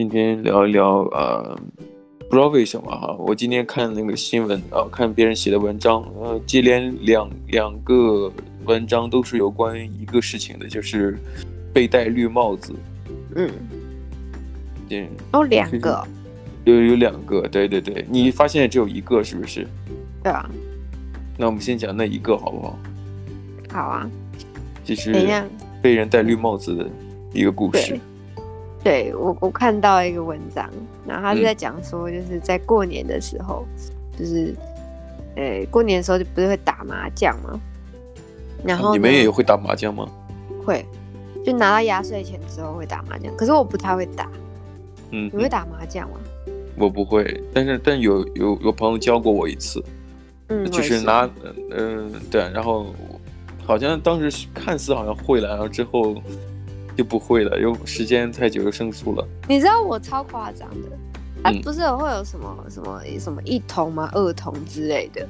今天聊一聊，呃，不知道为什么哈，我今天看那个新闻啊，看别人写的文章，呃，接连两两个文章都是有关于一个事情的，就是被戴绿帽子。嗯，对，哦，两个，有有两个，对对对，你发现只有一个是不是？对啊。那我们先讲那一个好不好？好啊。就是被人戴绿帽子的一个故事。对，我我看到一个文章，然后他是在讲说，就是在过年的时候，嗯、就是，呃，过年的时候就不是会打麻将吗？然后、啊、你们也会打麻将吗？会，就拿到压岁钱之后会打麻将，可是我不太会打。嗯，你会打麻将吗？我不会，但是但有有有朋友教过我一次，嗯，就是拿，嗯、呃，对，然后好像当时看似好像会了，然后之后。就不会了，又时间太久又生疏了。你知道我超夸张的，啊，不是会有什么什么什么一筒吗？二筒之类的，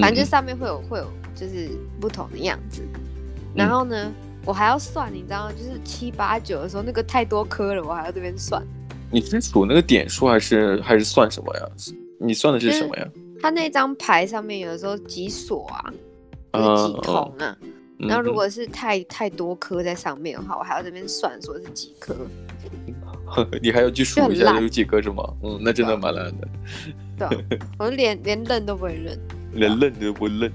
反正就上面会有会有就是不同的样子。然后呢，我还要算，你知道吗？就是七八九的时候，那个太多颗了，我还要这边算。你是数那个点数还是还是算什么呀？你算的是什么呀？他那张牌上面有的时候几锁啊，有几筒啊。然后如果是太太多颗在上面的话，我还要这边算说是几颗。你还要去数一下有几颗是吗？嗯，那真的蛮难的。对、啊，我连连认都不会认，连认都不认，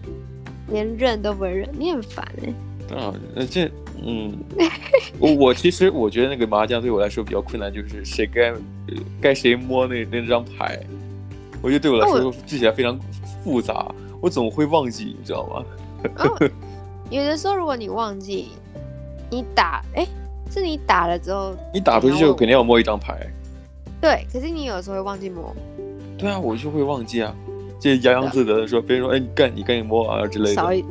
连认都不会认，你很烦哎、欸。啊，那这嗯，我我其实我觉得那个麻将对我来说比较困难，就是谁该该谁摸那那张牌，我觉得对我来说记起来非常复杂，我，我总会忘记，你知道吗？哦有的时候，如果你忘记你打，哎、欸，是你打了之后，你打出去就肯定要摸一张牌。对，可是你有时候会忘记摸。对啊，我就会忘记啊，就洋洋自得的说，别人说，哎、欸，你干，你赶紧摸啊之类的。少一，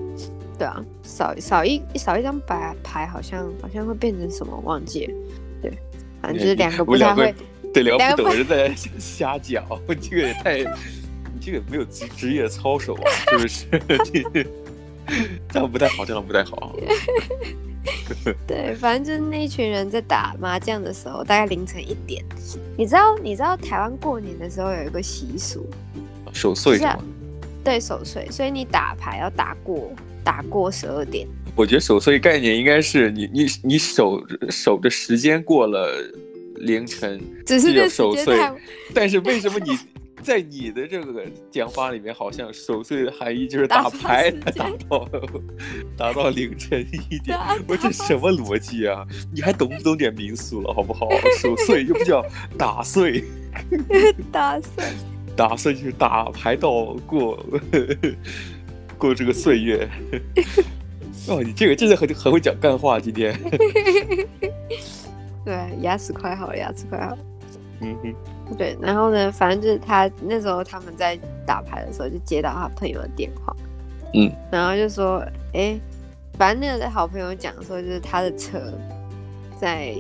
对啊，少少一少一张牌牌，好像好像会变成什么忘记了。对，反正就是两个不太会，对，两个不懂人在瞎讲，这个也太，你这个没有职职业操守啊，是不是？这样不太好，这样不太好。对，反正就是那一群人在打麻将的时候，大概凌晨一点。你知道，你知道台湾过年的时候有一个习俗，守岁是吗？对，守岁，所以你打牌要打过打过十二点。我觉得守岁概念应该是你你你守守着时间过了凌晨，只是这守岁，但是为什么你？在你的这个讲法里面，好像守岁的含义就是打牌打到 打到凌晨一点，我这什么逻辑啊？你还懂不懂点民俗了，好不好？守岁又不叫打岁，打岁，打岁就是打牌到过过这个岁月。哦，你这个真的很很会讲干话，今天。对，牙齿快好，牙齿快好。嗯哼。对，然后呢，反正就是他那时候他们在打牌的时候，就接到他朋友的电话，嗯，然后就说，哎，反正那个好朋友讲说，就是他的车在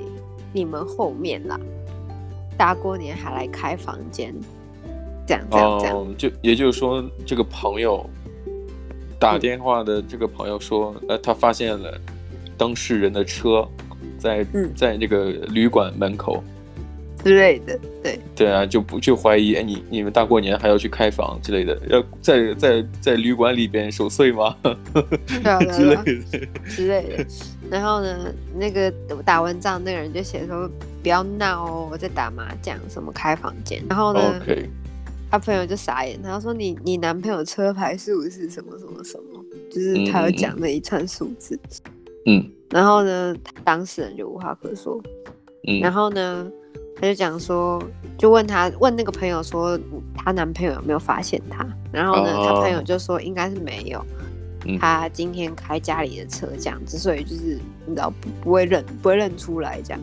你们后面啦，大过年还来开房间，这样这样这样，哦、就也就是说，这个朋友打电话的这个朋友说，嗯、呃，他发现了当事人的车在、嗯、在那个旅馆门口。之类的，对对啊，就不就怀疑哎，你你们大过年还要去开房之类的，要在在在旅馆里边守岁吗？对啊，之类的之类的。然后呢，那个打完仗那个人就写说不要闹哦，我在打麻将，什么开房间。然后呢，Okay. 他朋友就傻眼，他说你你男朋友车牌数是什么什么什么，就是他有讲那一串数字。嗯。然后呢，当事人就无话可说。嗯。然后呢？他就讲说，就问他问那个朋友说，她男朋友有没有发现她？然后呢，他、oh. 朋友就说应该是没有。他今天开家里的车这样子，所以就是你知道不不会认不会认出来这样。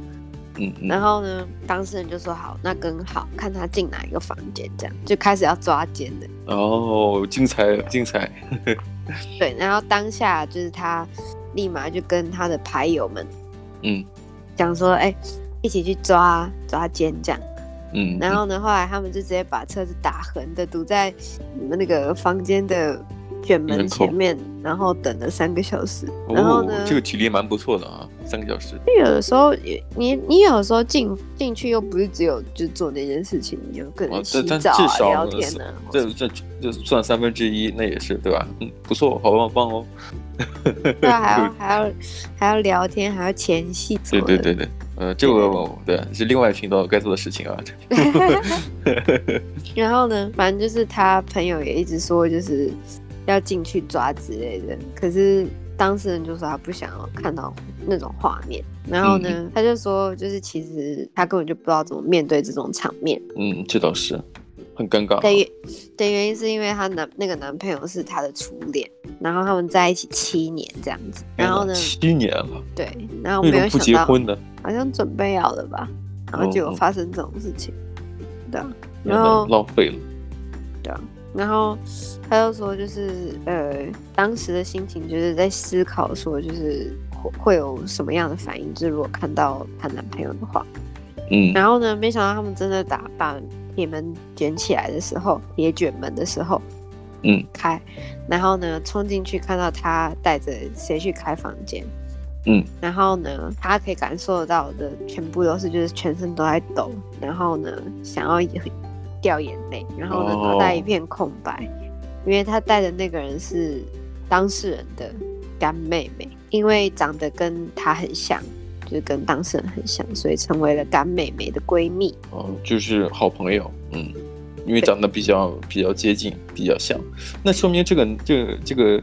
嗯，然后呢，当事人就说好，那更好，看他进哪一个房间，这样就开始要抓奸的。哦，oh, 精彩精彩。对，然后当下就是他立马就跟他的牌友们，嗯，讲说，哎、欸。一起去抓抓奸这样，嗯，然后呢，后来他们就直接把车子打横的堵在你们那个房间的卷门前面，然后等了三个小时。然后呢，哦、这个体力蛮不错的啊，三个小时。有的时候，你你有的时候进进去又不是只有就做那件事情，你有可能洗澡、啊、至少聊天呢、啊。这这就算三分之一，那也是对吧？嗯，不错，好棒棒哦。对啊，还要 还要还要聊天，还要前戏。对对对对。呃，这个对，对是另外频道该做的事情啊。然后呢，反正就是他朋友也一直说，就是要进去抓之类的。可是当事人就说他不想要看到那种画面。然后呢，嗯、他就说，就是其实他根本就不知道怎么面对这种场面。嗯，这倒是。很尴尬。的的原因是因为她男那个男朋友是她的初恋，然后他们在一起七年这样子。然后呢？七年了。对，然后没有想到不结婚的，好像准备要了吧，然后就有发生这种事情。哦、对啊，然后浪费了。对啊，然后他又说，就是呃，当时的心情就是在思考，说就是会会有什么样的反应，就是如果看到她男朋友的话。嗯。然后呢，没想到他们真的打把。铁门卷起来的时候，铁卷门的时候，嗯，开，然后呢，冲进去看到他带着谁去开房间，嗯，然后呢，他可以感受到的全部都是就是全身都在抖，然后呢，想要掉眼泪，然后呢，脑袋一片空白，哦，因为他带的那个人是当事人的干妹妹，因为长得跟他很像。就是跟当事人很像，所以成为了干妹妹的闺蜜。哦，就是好朋友，嗯，因为长得比较比较接近，比较像，那说明这个这个这个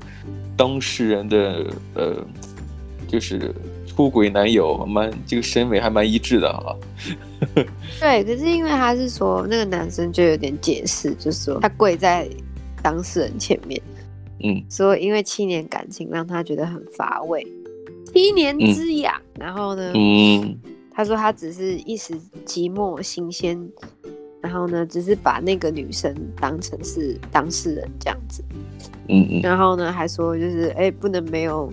当事人的呃，就是出轨男友蛮这个审美还蛮一致的啊。对，可是因为他是说那个男生就有点解释，就是说他跪在当事人前面，嗯，说因为七年感情让他觉得很乏味。七年之痒，嗯，然后呢，嗯，他说他只是一时寂寞新鲜，然后呢，只是把那个女生当成是当事人这样子，嗯嗯，然后呢，还说就是哎，不能没有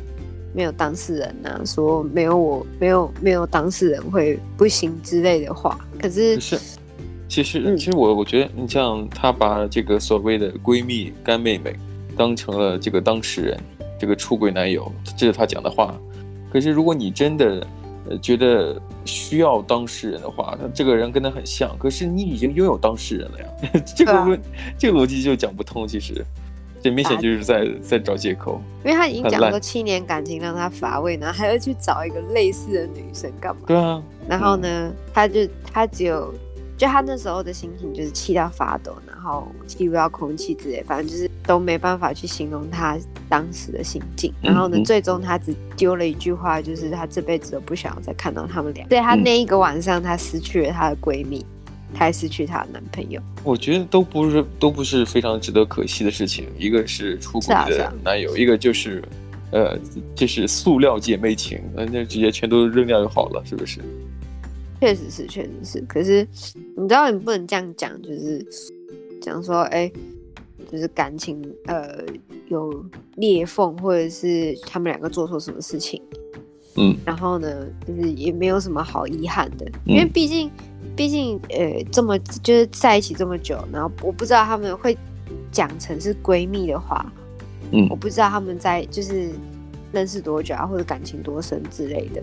没有当事人呐，啊，说没有我没有没有当事人会不行之类的话，可是，可是其实，嗯，其实我我觉得，你像她把这个所谓的闺蜜干妹妹当成了这个当事人，这个出轨男友，这是她讲的话。可是，如果你真的，呃，觉得需要当事人的话，那这个人跟他很像。可是你已经拥有当事人了呀，这个问，这个逻辑就讲不通。其实，这明显就是在在找借口。因为他已经讲说七年感情让他乏味，然后还要去找一个类似的女生干嘛？对啊。然后呢，嗯、他就他只有。就他那时候的心情就是气到发抖，然后吸不到空气之类，反正就是都没办法去形容他当时的心境。然后呢，嗯嗯、最终他只丢了一句话，就是他这辈子都不想要再看到他们俩。对他那一个晚上，他失去了他的闺蜜，他还失去她的男朋友。我觉得都不是都不是非常值得可惜的事情。一个是出轨的男友，一个就是，呃，就是塑料姐妹情，那那直接全都扔掉就好了，是不是？确实是，确实是。可是你知道，你不能这样讲，就是讲说，哎、欸，就是感情呃有裂缝，或者是他们两个做错什么事情，嗯，然后呢，就是也没有什么好遗憾的，因为毕竟，毕竟呃这么就是在一起这么久，然后我不知道他们会讲成是闺蜜的话，嗯，我不知道他们在就是认识多久啊，或者感情多深之类的。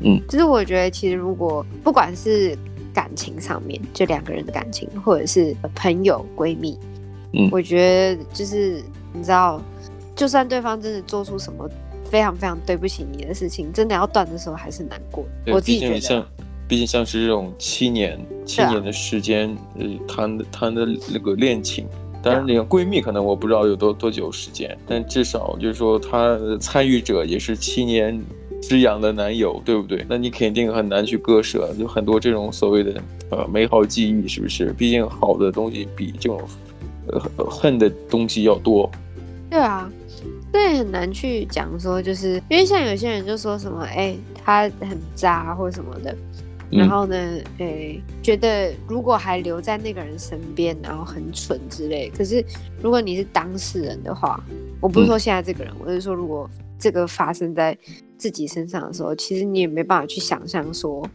嗯，就是我觉得，其实如果不管是感情上面，就两个人的感情，或者是朋友、闺蜜，嗯，我觉得就是你知道，就算对方真的做出什么非常非常对不起你的事情，真的要断的时候，还是难过。我自己觉得，像，毕竟像是这种七年、七年的时间，呃，谈的谈的那个恋情，当然那个闺蜜可能我不知道有多多久时间，但至少就是说，她的参与者也是七年。之痒的男友，对不对？那你肯定很难去割舍，就很多这种所谓的呃美好记忆，是不是？毕竟好的东西比这种呃恨的东西要多。对啊，对，很难去讲说，就是因为像有些人就说什么，哎，他很渣或什么的，然后呢，哎，觉得如果还留在那个人身边，然后很蠢之类。可是如果你是当事人的话，我不是说现在这个人，我是说如果这个发生在。自己身上的时候，其实你也没办法去想象说，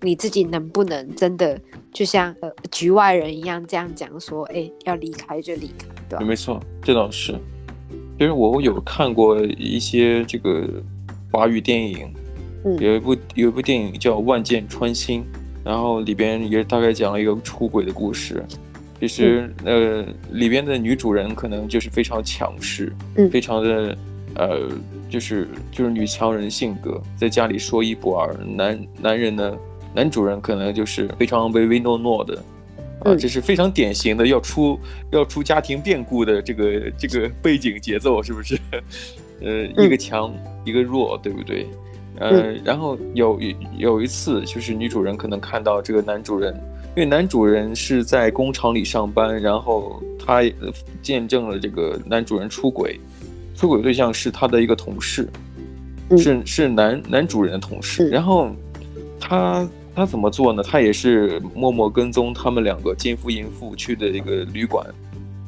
你自己能不能真的就像呃局外人一样这样讲说，哎、欸，要离开就离开，对吧？没错，这倒是。其实我有看过一些这个华语电影，嗯，有一部有一部电影叫《万箭穿心》，然后里边也大概讲了一个出轨的故事。其实，呃，里边的女主人可能就是非常强势，嗯，非常的，呃，就是就是女强人性格，在家里说一不二。男男人呢，男主人可能就是非常唯唯诺诺的，啊，这是非常典型的要出要出家庭变故的这个这个背景节奏，是不是？呃，一个强一个弱，对不对？呃，然后有有一次，就是女主人可能看到这个男主人。因为男主人是在工厂里上班，然后他见证了这个男主人出轨，出轨对象是他的一个同事，是是男男主人的同事。然后他他怎么做呢？他也是默默跟踪他们两个奸夫淫妇去的一个旅馆，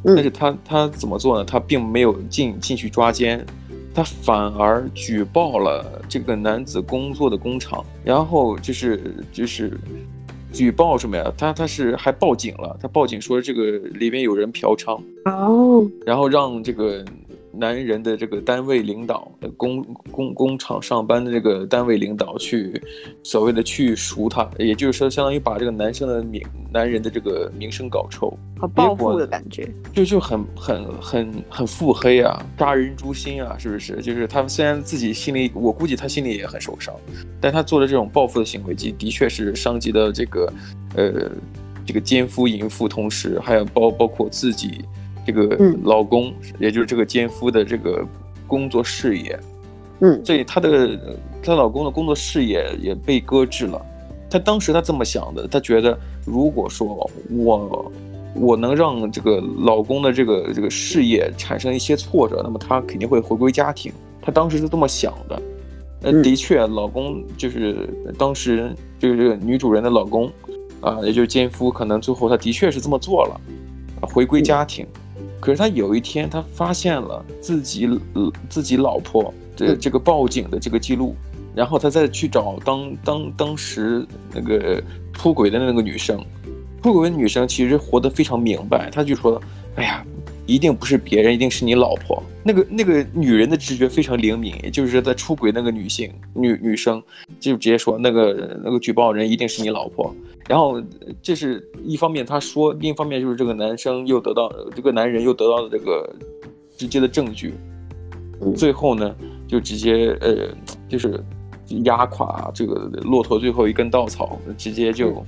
但是他他怎么做呢？他并没有进进去抓奸，他反而举报了这个男子工作的工厂，然后就是就是。举报什么呀？他他是还报警了，他报警说这个里面有人嫖娼哦，然后让这个。男人的这个单位领导，工工工厂上班的这个单位领导去，所谓的去赎他，也就是说，相当于把这个男生的名，男人的这个名声搞臭，好报复的感觉，就就很很很很腹黑啊，杀人诛心啊，是不是？就是他虽然自己心里，我估计他心里也很受伤，但他做的这种报复的行为，的的确是伤及到这个，呃，这个奸夫淫妇，同时还有包包括自己。这个老公，嗯、也就是这个奸夫的这个工作事业，嗯，所以她的她老公的工作事业也被搁置了。她当时她这么想的，她觉得如果说我我能让这个老公的这个这个事业产生一些挫折，那么她肯定会回归家庭。她当时是这么想的。呃，的确，老公就是当时就是这个女主人的老公啊，也就是奸夫，可能最后他的确是这么做了，回归家庭。嗯可是他有一天，他发现了自己呃自己老婆的这个报警的这个记录，然后他再去找当当当时那个出轨的那个女生，出轨的女生其实活得非常明白，他就说：“哎呀。”一定不是别人，一定是你老婆。那个那个女人的直觉非常灵敏，也就是在出轨那个女性女女生，就直接说那个那个举报人一定是你老婆。然后这是一方面，他说；另一方面就是这个男生又得到这个男人又得到了这个直接的证据。最后呢，就直接呃，就是压垮这个骆驼最后一根稻草，直接就。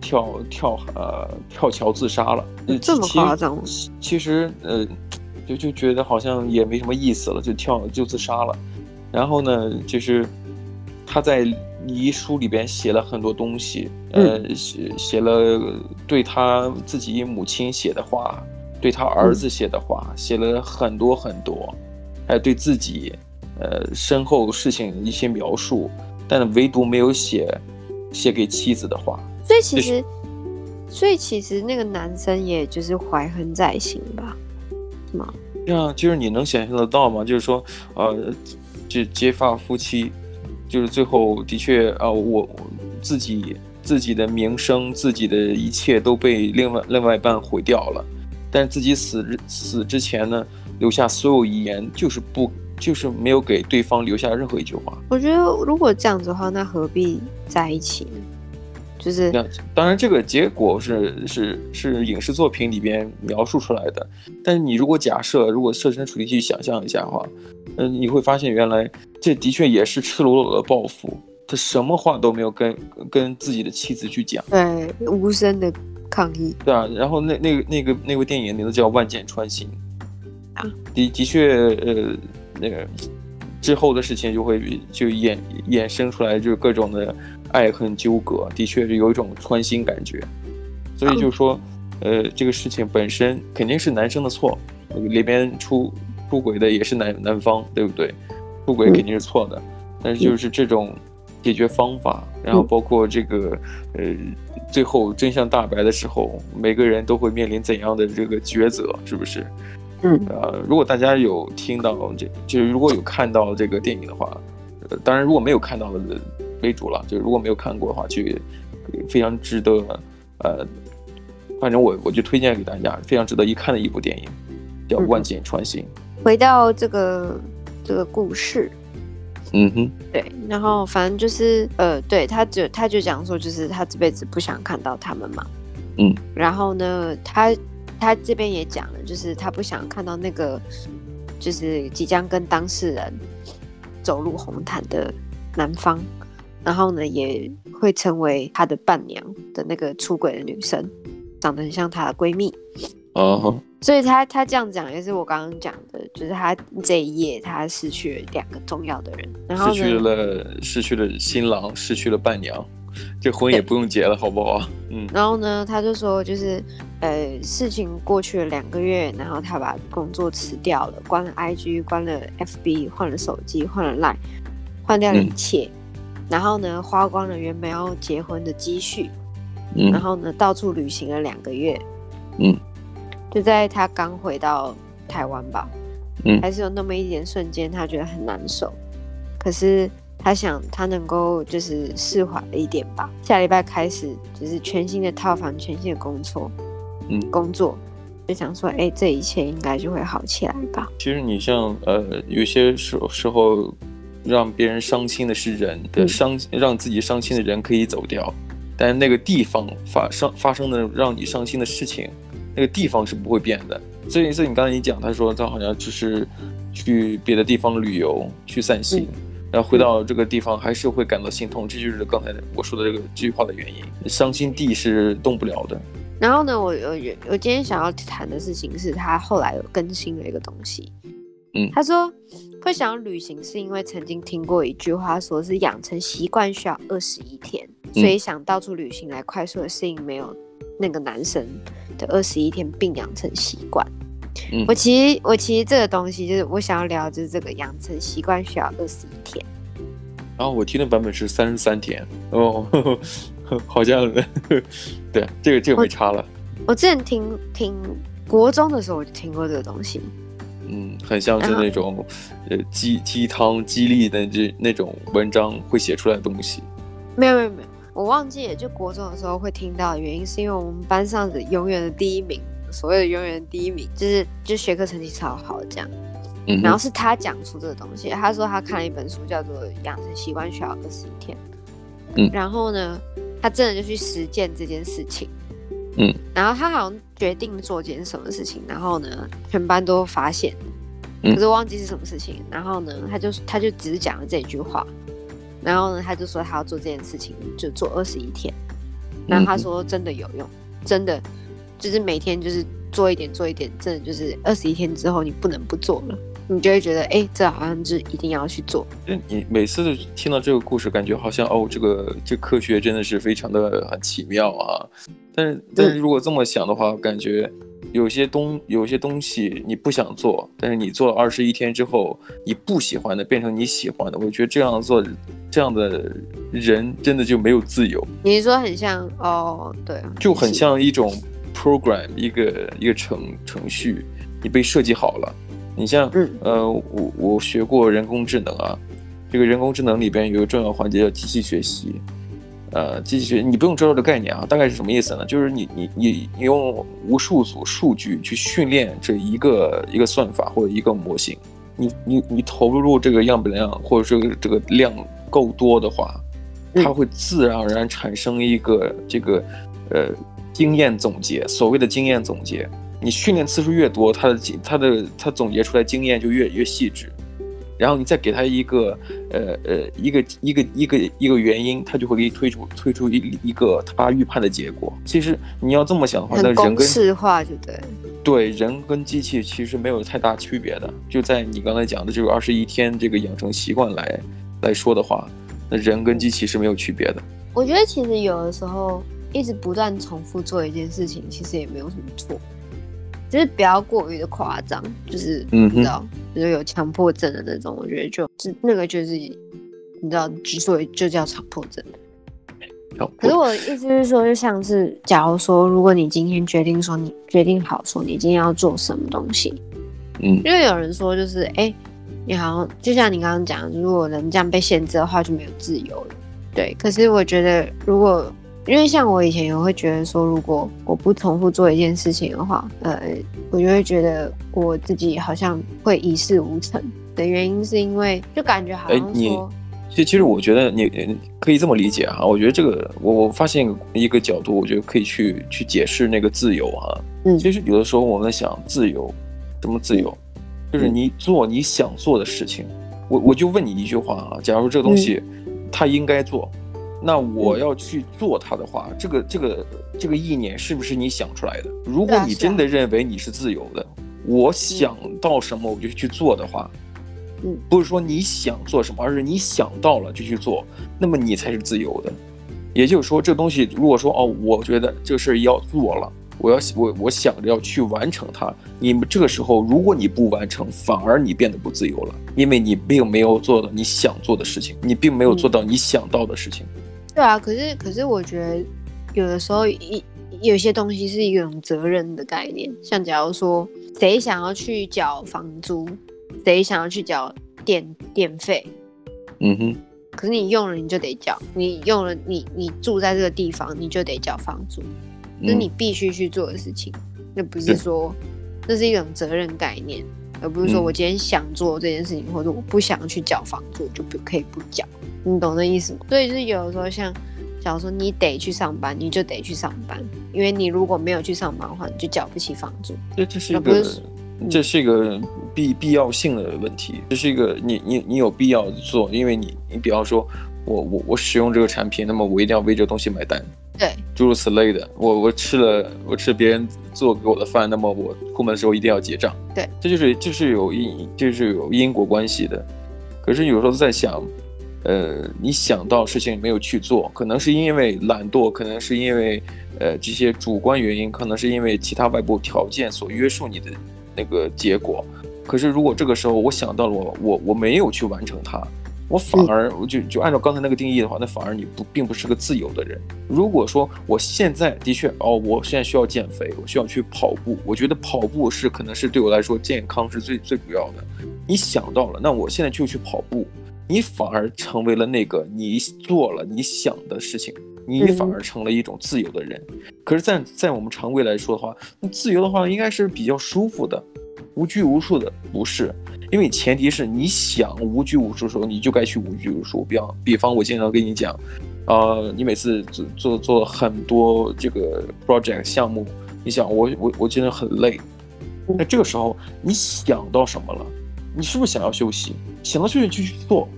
跳跳呃跳桥自杀了，这么夸张？其实呃，就就觉得好像也没什么意思了，就跳就自杀了。然后呢，就是他在遗书里边写了很多东西，呃，写写了对他自己母亲写的话，对他儿子写的话，写了很多很多，还有对自己呃身后事情一些描述，但唯独没有写写给妻子的话。所以其实，所以其实那个男生也就是怀恨在心吧，是吗？对啊，就是你能想象得到吗？就是说，呃，就结发夫妻，就是最后的确啊、呃，我自己自己的名声，自己的一切都被另外另外一半毁掉了，但是自己死死之前呢，留下所有遗言，就是不就是没有给对方留下任何一句话。我觉得如果这样子的话，那何必在一起呢？就是，当然，这个结果是是是影视作品里边描述出来的。但是你如果假设，如果设身处地去想象一下的话，嗯，你会发现原来这的确也是赤裸裸的报复。他什么话都没有跟跟自己的妻子去讲，对，无声的抗议。对啊，然后那那个那个那部电影名字叫《万箭穿心》啊，的的确，呃，那个之后的事情就会就衍衍生出来，就是各种的。爱恨纠葛的确是有一种穿心感觉，所以就是说，呃，这个事情本身肯定是男生的错，里边出出轨的也是男男方，对不对？出轨肯定是错的，但是就是这种解决方法，然后包括这个，呃，最后真相大白的时候，每个人都会面临怎样的这个抉择，是不是？嗯，呃，如果大家有听到这，就是如果有看到这个电影的话，呃，当然如果没有看到的。为主了，就是如果没有看过的话，就非常值得，呃，反正我我就推荐给大家，非常值得一看的一部电影，叫《万箭穿心》。回到这个这个故事，嗯哼，对，然后反正就是呃，对，他就他就讲说，就是他这辈子不想看到他们嘛，嗯，然后呢，他他这边也讲了，就是他不想看到那个就是即将跟当事人走入红毯的男方，然后呢，也会成为他的伴娘的那个出轨的女生，长得很像她的闺蜜。哦、uh，huh. 所以他他这样讲也是我刚刚讲的，就是他这一夜他失去了两个重要的人，然后失去了失去了新郎，失去了伴娘，这婚也不用结了，好不好？嗯。然后呢，他就说就是呃，事情过去了两个月，然后他把工作辞掉了，关了 IG，关了 FB，换了手机，换了 Line，换掉了一切，嗯、然后呢，花光了原本要结婚的积蓄，嗯，然后呢，到处旅行了两个月，嗯。就在他刚回到台湾吧，嗯，还是有那么一点瞬间，他觉得很难受。可是他想，他能够就是释怀了一点吧。下礼拜开始就是全新的套房，全新的工作，嗯，工作就想说，哎、欸，这一切应该就会好起来吧。其实你像呃，有些时时候让别人伤心的是人的伤，嗯、让自己伤心的人可以走掉，但是那个地方发生发生的让你伤心的事情。那个地方是不会变的，所以，所以你刚才你讲，他说他好像就是去别的地方旅游去散心，嗯、然后回到这个地方还是会感到心痛，这就是刚才我说的这个这句话的原因。伤心地是动不了的。然后呢，我我我今天想要谈的事情是他后来有更新了一个东西，嗯，他说会想要旅行是因为曾经听过一句话，说是养成习惯需要二十一天，所以想到处旅行来快速的适应没有那个男生的二十一天并养成习惯，嗯，我其实我其实这个东西就是我想要聊，就是这个养成习惯需要二十一天。然后我听的版本是三十三天哦呵呵，好像对，这个这个没差了。我，我之前听听国中的时候我就听过这个东西，嗯，很像是那种呃鸡鸡汤激励的这那种文章会写出来的东西。没有没有没有。我忘记也，就国中的时候会听到的原因，是因为我们班上的永远的第一名，所谓的永远的第一名，就是就学科成绩超好这样。嗯。然后是他讲出这个东西，他说他看了一本书，叫做《养成习惯需要二十一天》。嗯。然后呢，他真的就去实践这件事情。嗯。然后他好像决定做件什么事情，然后呢，全班都发现，可是忘记是什么事情。然后呢，他就他就只是讲了这句话。然后呢，他就说他要做这件事情，就做二十一天。然后他说真的有用，真的就是每天就是做一点做一点，真的就是二十一天之后你不能不做了，你就会觉得哎，这好像是一定要去做。你每次听到这个故事，感觉好像哦，这个这科学真的是非常的很奇妙啊。但是但是如果这么想的话，嗯、感觉。有些东有些东西你不想做，但是你做了二十一天之后，你不喜欢的变成你喜欢的，我觉得这样做这样的人真的就没有自由。你说很像哦，对，就很像一种 program，一个一个程程序，你被设计好了。你像，嗯、呃，我我学过人工智能啊，这个人工智能里边有一个重要环节叫机器学习。呃，机器学你不用知道这概念啊，大概是什么意思呢？就是你你你你用无数组数据去训练这一个一个算法或者一个模型，你你你投入这个样本量或者说这个量够多的话，它会自然而然产生一个这个呃经验总结。所谓的经验总结，你训练次数越多，他的他的他总结出来经验就越越细致。然后你再给他一个，呃呃，一个一个一个一个原因，他就会给你推出推出一一个他预判的结果。其实你要这么想的话，那人跟公式化就对。对，人跟机器其实没有太大区别的。就在你刚才讲的这个二十一天这个养成习惯来来说的话，那人跟机器是没有区别的。我觉得其实有的时候一直不断重复做一件事情，其实也没有什么错。就是不要过于的夸张，就是你知道，就是有强迫症的那种，我觉得就就那个就是你知道，之所以就叫强迫症。迫可是我的意思是说，就像是假如说，如果你今天决定说你决定好说你今天要做什么东西，嗯，因为有人说就是哎、欸，你好像就像你刚刚讲，如果人这样被限制的话，就没有自由了。对，可是我觉得如果因为像我以前也会觉得说，如果我不重复做一件事情的话，呃，我就会觉得我自己好像会一事无成的原因，是因为就感觉好像说，其实其实我觉得你可以这么理解哈，我觉得这个我我发现一个角度，我觉得可以去去解释那个自由哈。嗯，其实有的时候我们想自由，什么自由？就是你做你想做的事情。我我就问你一句话啊，假如这个东西，他应该做。那我要去做它的话，这个这个这个意念是不是你想出来的？如果你真的认为你是自由的，我想到什么我就去做的话，嗯，不是说你想做什么，而是你想到了就去做，那么你才是自由的。也就是说，这东西如果说哦，我觉得这个事儿要做了，我要我我想着要去完成它，你们这个时候如果你不完成，反而你变得不自由了，因为你并没有做到你想做的事情，你并没有做到你想到的事情。对啊，可是可是我觉得有的时候一有些东西是一种责任的概念，像假如说谁想要去缴房租，谁想要去缴电电费，嗯哼，可是你用了你就得缴，你用了你你住在这个地方你就得缴房租，这是你必须去做的事情，那、嗯、不是说那是一种责任概念，而不是说我今天想做这件事情，嗯、或者我不想去缴房租就不可以不缴。你懂那意思吗？所以就是有的时候，像假如说你得去上班，你就得去上班，因为你如果没有去上班的话，你就缴不起房租。这这是一个，这是一个必必要性的问题。这是一个你你你有必要做，因为你你比方说我我我使用这个产品，那么我一定要为这个东西买单。对，诸如此类的。我我吃了我吃别人做给我的饭，那么我出门的时候一定要结账。对，这就是这是有因这是有因果关系的。可是有时候在想。呃，你想到事情没有去做，可能是因为懒惰，可能是因为呃这些主观原因，可能是因为其他外部条件所约束你的那个结果。可是如果这个时候我想到了我我我没有去完成它，我反而我就就按照刚才那个定义的话，那反而你不并不是个自由的人。如果说我现在的确哦，我现在需要减肥，我需要去跑步，我觉得跑步是可能是对我来说健康是最最主要的。你想到了，那我现在就去跑步。你反而成为了那个你做了你想的事情，你反而成了一种自由的人。可是在，在在我们常规来说的话，那自由的话应该是比较舒服的，无拘无束的，不是？因为前提是你想无拘无束的时候，你就该去无拘无束。比方，比方我经常跟你讲，呃，你每次做做做很多这个 project 项目，你想我我我真的很累，那这个时候你想到什么了？你是不是想要休息？想要休息就去做。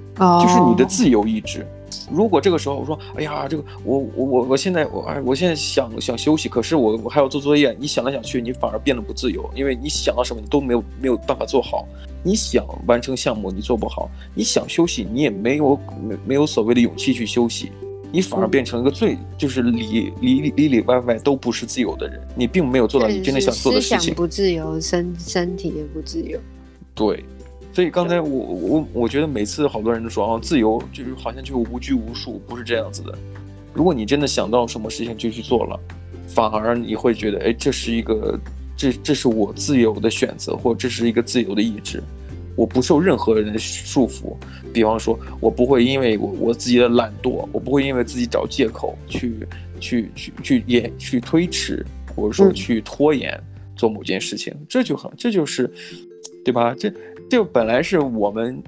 就是你的自由意志。如果这个时候我说，哎呀，这个我我我我现在我哎，我现在想想休息，可是我我还要做作业。你想来想去，你反而变得不自由，因为你想到什么你都没有没有办法做好。你想完成项目，你做不好；你想休息，你也没有没没有所谓的勇气去休息，你反而变成一个最就是里里里里外外都不是自由的人。你并没有做到你真的想做的事情。思想不自由，身身体也不自由。对。所以刚才我我我觉得每次好多人都说啊，自由就是好像就无拘无束，不是这样子的。如果你真的想到什么事情就去做了，反而你会觉得，哎，这是一个这这是我自由的选择，或这是一个自由的意志，我不受任何人的束缚。比方说，我不会因为我我自己的懒惰，我不会因为自己找借口去去去去延去推迟，或者说去拖延做某件事情，这就很这就是，对吧？这。就本来是我们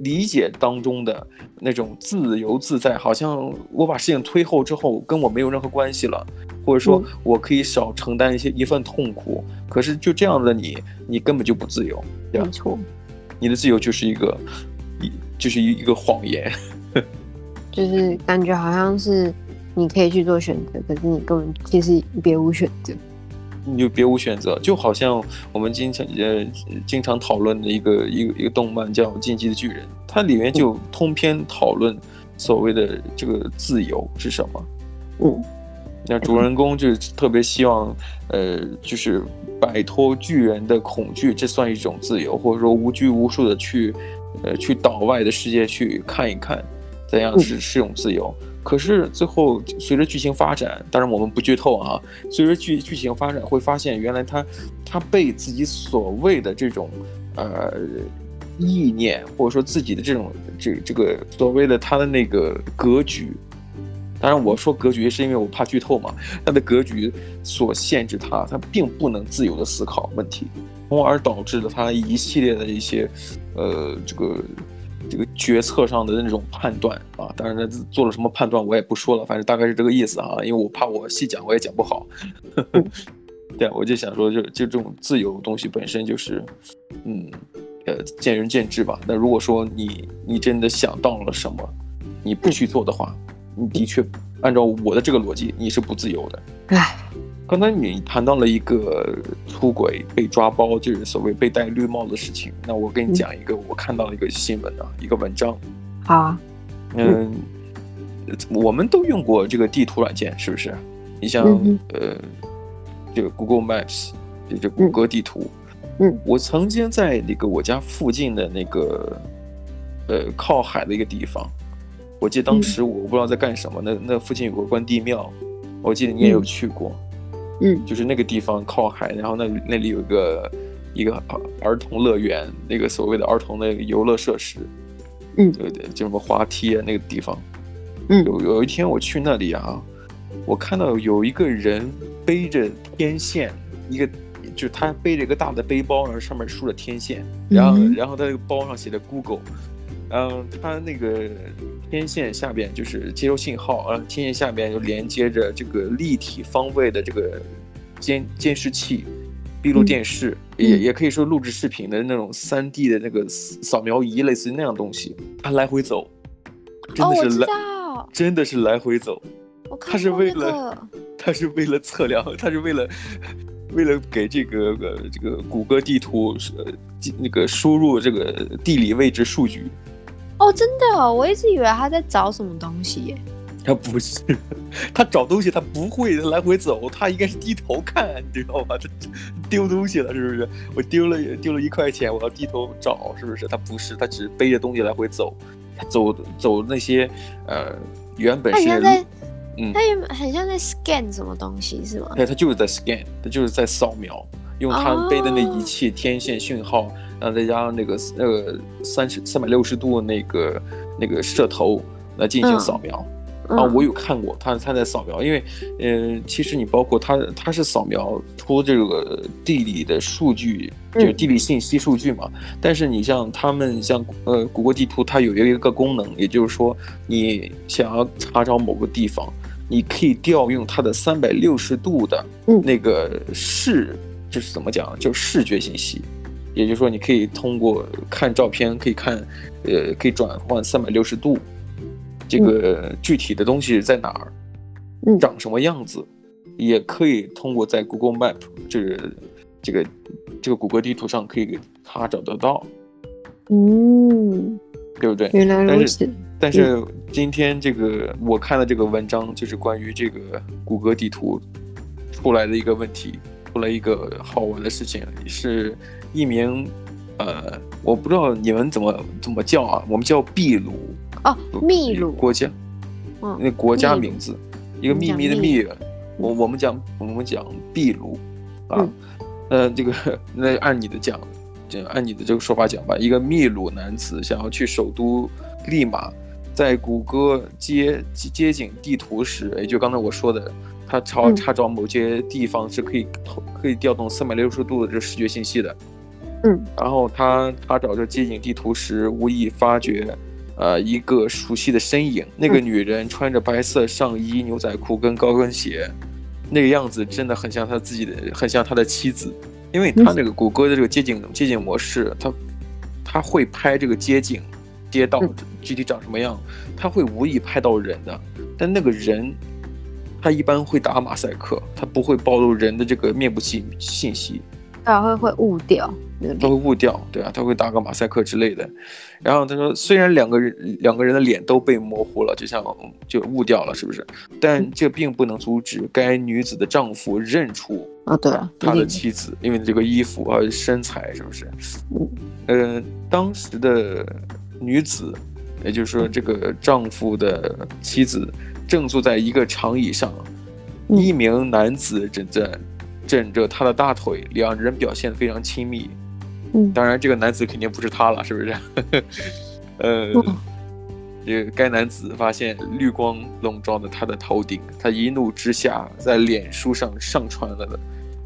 理解当中的那种自由自在，好像我把事情推后之后，跟我没有任何关系了，或者说我可以少承担一些一份痛苦。可是就这样的你，你根本就不自由，对吧？没错，你的自由就是一个一就是一一个谎言，就是感觉好像是你可以去做选择，可是你根本其实别无选择。你就别无选择，就好像我们经常呃经常讨论的一个一个一个动漫叫《进击的巨人》，它里面就通篇讨论所谓的这个自由是什么。嗯，那主人公就特别希望，呃，就是摆脱巨人的恐惧，这算一种自由，或者说无拘无束的去，呃，去岛外的世界去看一看，怎样是是种自由。可是最后随着剧情发展，当然我们不剧透啊。随着剧剧情发展，会发现原来他他被自己所谓的这种呃意念，或者说自己的这种这这个所谓的他的那个格局，当然我说格局是因为我怕剧透嘛，他的格局所限制他，他并不能自由的思考问题，从而导致了他一系列的一些，呃，这个这个决策上的那种判断啊。当然他做了什么判断我也不说了，反正大概是这个意思啊，因为我怕我细讲我也讲不好。对啊，我就想说就，就就这种自由东西本身就是，嗯。呃，见仁见智吧。那如果说你你真的想到了什么，你不去做的话，你的确按照我的这个逻辑，你是不自由的。唉，刚才你谈到了一个出轨被抓包，就是所谓被戴绿帽的事情。那我跟你讲一个我看到的一个新闻啊，一个文章。好啊。嗯，我们都用过这个地图软件，是不是？你像呃，这个 Google Maps，就这谷歌地图。嗯，我曾经在那个我家附近的那个，呃，靠海的一个地方，我记得当时我不知道在干什么，那那附近有个关帝庙，我记得你也有去过，嗯，就是那个地方靠海，然后那那里有一个一个儿童乐园，那个所谓的儿童的游乐设施，嗯，对对，就什么滑梯啊那个地方，嗯，有有一天我去那里啊，我看到有一个人背着天线，一个。就是他背着一个大的背包，然后上面竖着天线，然后然后他那个包上写着 Google，嗯，他那个天线下边就是接收信号，然后天线下边就连接着这个立体方位的这个监监视器、闭路电视，嗯、也也可以说录制视频的那种三 D 的那个扫描仪，类似于那样东西，它来回走，真的是来，哦、真的是来回走，它是为了，那个、他是为了测量，它是为了。为了给这个呃这个谷歌地图呃那个输入这个地理位置数据，哦，真的哦，我一直以为他在找什么东西耶。他不是，他找东西他不会来回走，他应该是低头看，你知道吧？他丢东西了是不是？我丢了丢了一块钱，我要低头找，是不是？他不是，他只是背着东西来回走，走走那些呃原本是。嗯，他也很像在 scan 什么东西，是吗？对，他就是在 scan，他就是在扫描，用他背的那仪器天线讯号，哦、然后再加上那个那个三十三百六十度那个那个摄头来进行扫描。嗯、啊，我有看过，它它在扫描，因为嗯、呃，其实你包括它，它是扫描出这个地理的数据，就是地理信息数据嘛。嗯、但是你像他们像呃谷歌地图，它有一个功能，也就是说你想要查找某个地方。你可以调用它的三百六十度的那个视，这、嗯、是怎么讲？就是视觉信息，也就是说，你可以通过看照片，可以看，呃，可以转换三百六十度，这个具体的东西在哪儿，嗯、长什么样子，也可以通过在 Google Map，就是这个这个谷歌地图上可以给他找得到。嗯，对不对？原来如此。但是今天这个我看的这个文章，就是关于这个谷歌地图出来的一个问题，出来一个好玩的事情，是一名呃，我不知道你们怎么怎么叫啊，我们叫秘鲁哦，秘鲁。国家，嗯，那国家名字，一个秘密的秘，我我们讲我们讲秘鲁啊，呃，这个那按你的讲，就按你的这个说法讲吧，一个秘鲁男子想要去首都利马。在谷歌街街景地图时，也就刚才我说的，他查查找某些地方是可以可以调动三百六十度的这视觉信息的，嗯，然后他他找这街景地图时，无意发觉，呃，一个熟悉的身影，那个女人穿着白色上衣、牛仔裤跟高跟鞋，那个样子真的很像他自己的，很像他的妻子，因为他那个谷歌的这个街景街景模式，他他会拍这个街景。街道具体长什么样，他会无意拍到人的，但那个人，他一般会打马赛克，他不会暴露人的这个面部信信息，他会会雾掉，他会误掉，对啊，他会打个马赛克之类的。然后他说，虽然两个人两个人的脸都被模糊了，就像就误掉了，是不是？但这并不能阻止该女子的丈夫认出啊，对啊，他的妻子，因为这个衣服啊身材是不是？嗯、呃，当时的。女子，也就是说，这个丈夫的妻子正坐在一个长椅上，嗯、一名男子正在枕着他的大腿，两人表现得非常亲密。嗯，当然，这个男子肯定不是他了，是不是？呃，这个该男子发现绿光笼罩了他的头顶，他一怒之下在脸书上上传了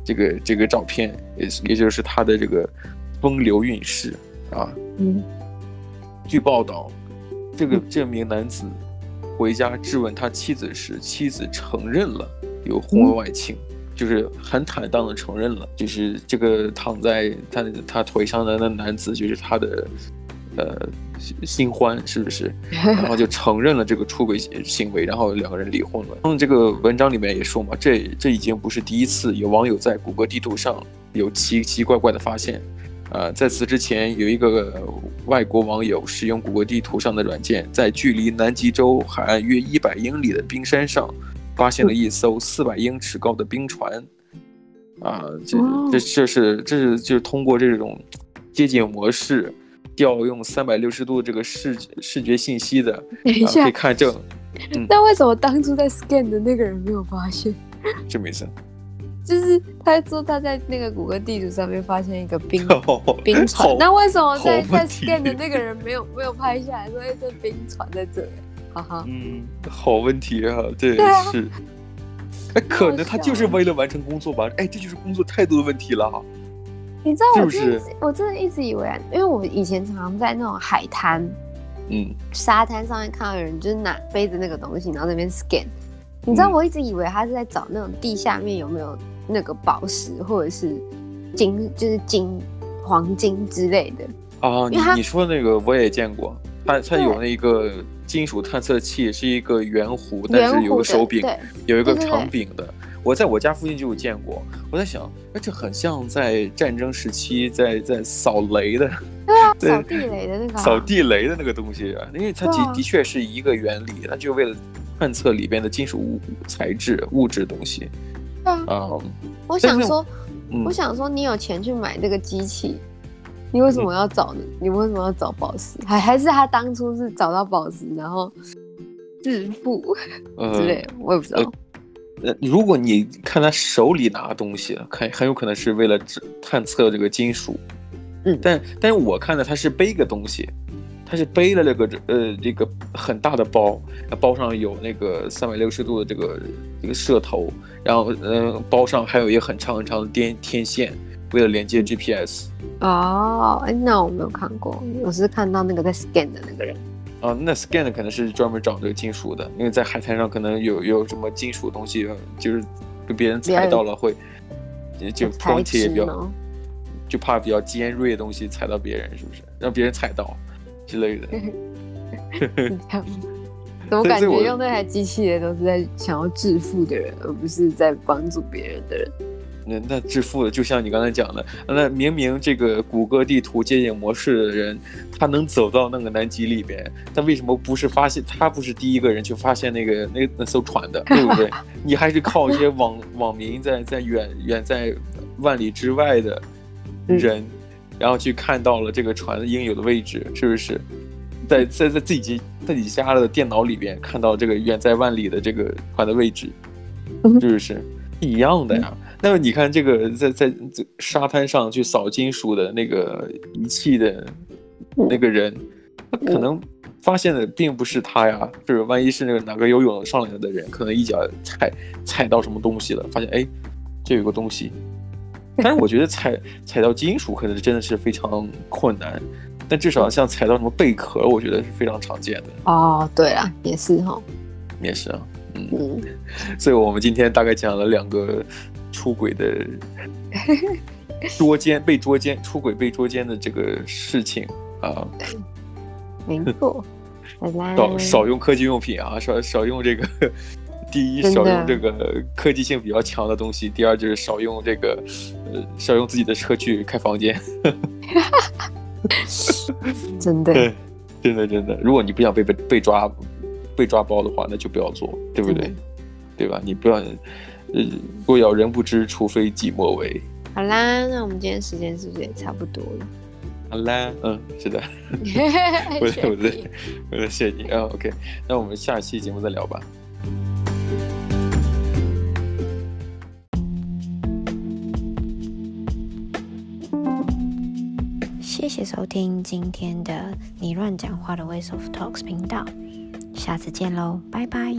这个这个照片，也也就是他的这个风流韵事啊。嗯。据报道，这个这名男子回家质问他妻子时，妻子承认了有婚外情，嗯、就是很坦荡的承认了，就是这个躺在他他腿上的那男子就是他的。呃，新欢是不是？然后就承认了这个出轨行为，然后两个人离婚了。嗯，这个文章里面也说嘛，这这已经不是第一次有网友在谷歌地图上有奇奇怪怪的发现。呃，在此之前，有一个外国网友使用谷歌地图上的软件，在距离南极洲海岸约一百英里的冰山上，发现了一艘四百英尺高的冰船。啊，这这这是这是就是通过这种街景模式。调用三百六十度这个视视觉信息的，等一下、啊、可以看证。那、嗯、为什么当初在 scan 的那个人没有发现？这没事。就是他说他在那个谷歌地图上面发现一个冰 冰船，那为什么在在 scan 的那个人没有没有拍下来说哎这冰船在这里？哈哈。嗯，好问题啊，对，对啊、是。哎，可能他就是为了完成工作吧？哎，这就是工作态度的问题了哈。你知道我真的，我真的一直以为，因为我以前常常在那种海滩，嗯，沙滩上面看到有人就是拿背着那个东西，然后在那边 scan。你知道我一直以为他是在找那种地下面有没有那个宝石或者是金，就是金黄金之类的。啊，你你说那个我也见过，他他有那个金属探测器，是一个圆弧，但是有个手柄，有一个长柄的。我在我家附近就有见过，我在想，哎，这很像在战争时期在在扫雷的，对啊，扫地雷的那个，扫地雷的那个东西啊，因为它的的确是一个原理，它就为了探测里边的金属物材质物质东西。啊，嗯，我想说，我想说，你有钱去买这个机器，你为什么要找呢？你为什么要找宝石？还还是他当初是找到宝石，然后致富之类的，我也不知道。呃，如果你看他手里拿东西，看很有可能是为了探测这个金属，嗯，但但是我看的他是背个东西，他是背了那个呃这个很大的包，包上有那个三百六十度的这个这个射头，然后呃包上还有一个很长很长的电天线，为了连接 GPS。哦，哎，那我没有看过，我是看到那个在 scan 的那个人。啊，那 scan 的可能是专门找这个金属的，因为在海滩上可能有有什么金属东西，就是被别人踩到了会，就碰铁也比较，就怕比较尖锐的东西踩到别人，是不是？让别人踩到之类的。怎么感觉用那台机器人都是在想要致富的人，而不是在帮助别人的人？那那致富的，就像你刚才讲的，那明明这个谷歌地图街景模式的人，他能走到那个南极里边，他为什么不是发现？他不是第一个人去发现那个那那艘船的，对不对？你还是靠一些网网民在在远远在万里之外的人，嗯、然后去看到了这个船应有的位置，是不是？在在在自己自己家的电脑里边看到这个远在万里的这个船的位置，是不是一样的呀？嗯那么你看，这个在在这沙滩上去扫金属的那个仪器的那个人，他可能发现的并不是他呀，就是万一是那个哪个游泳上来的人，可能一脚踩踩到什么东西了，发现哎，这有个东西。但是我觉得踩踩到金属可能真的是非常困难，但至少像踩到什么贝壳，我觉得是非常常见的。哦，对啊，也是哈，也是啊，嗯，嗯，所以我们今天大概讲了两个。出轨的 捉奸被捉奸出轨被捉奸的这个事情啊，没错，少少用科技用品啊，少少用这个，第一少用这个科技性比较强的东西，第二就是少用这个呃少用自己的车去开房间，真的，真的真的，如果你不想被被被抓被抓包的话，那就不要做，对不对？对吧？你不要。嗯，若要人不知，除非己莫为。好啦，那我们今天时间是不是也差不多了？好啦，嗯，是的。不对不对，我谢谢你啊。OK，那我们下期节目再聊吧。谢谢谢收听今天的你乱讲话的 Ways of Talks 频道，下次见喽，拜拜。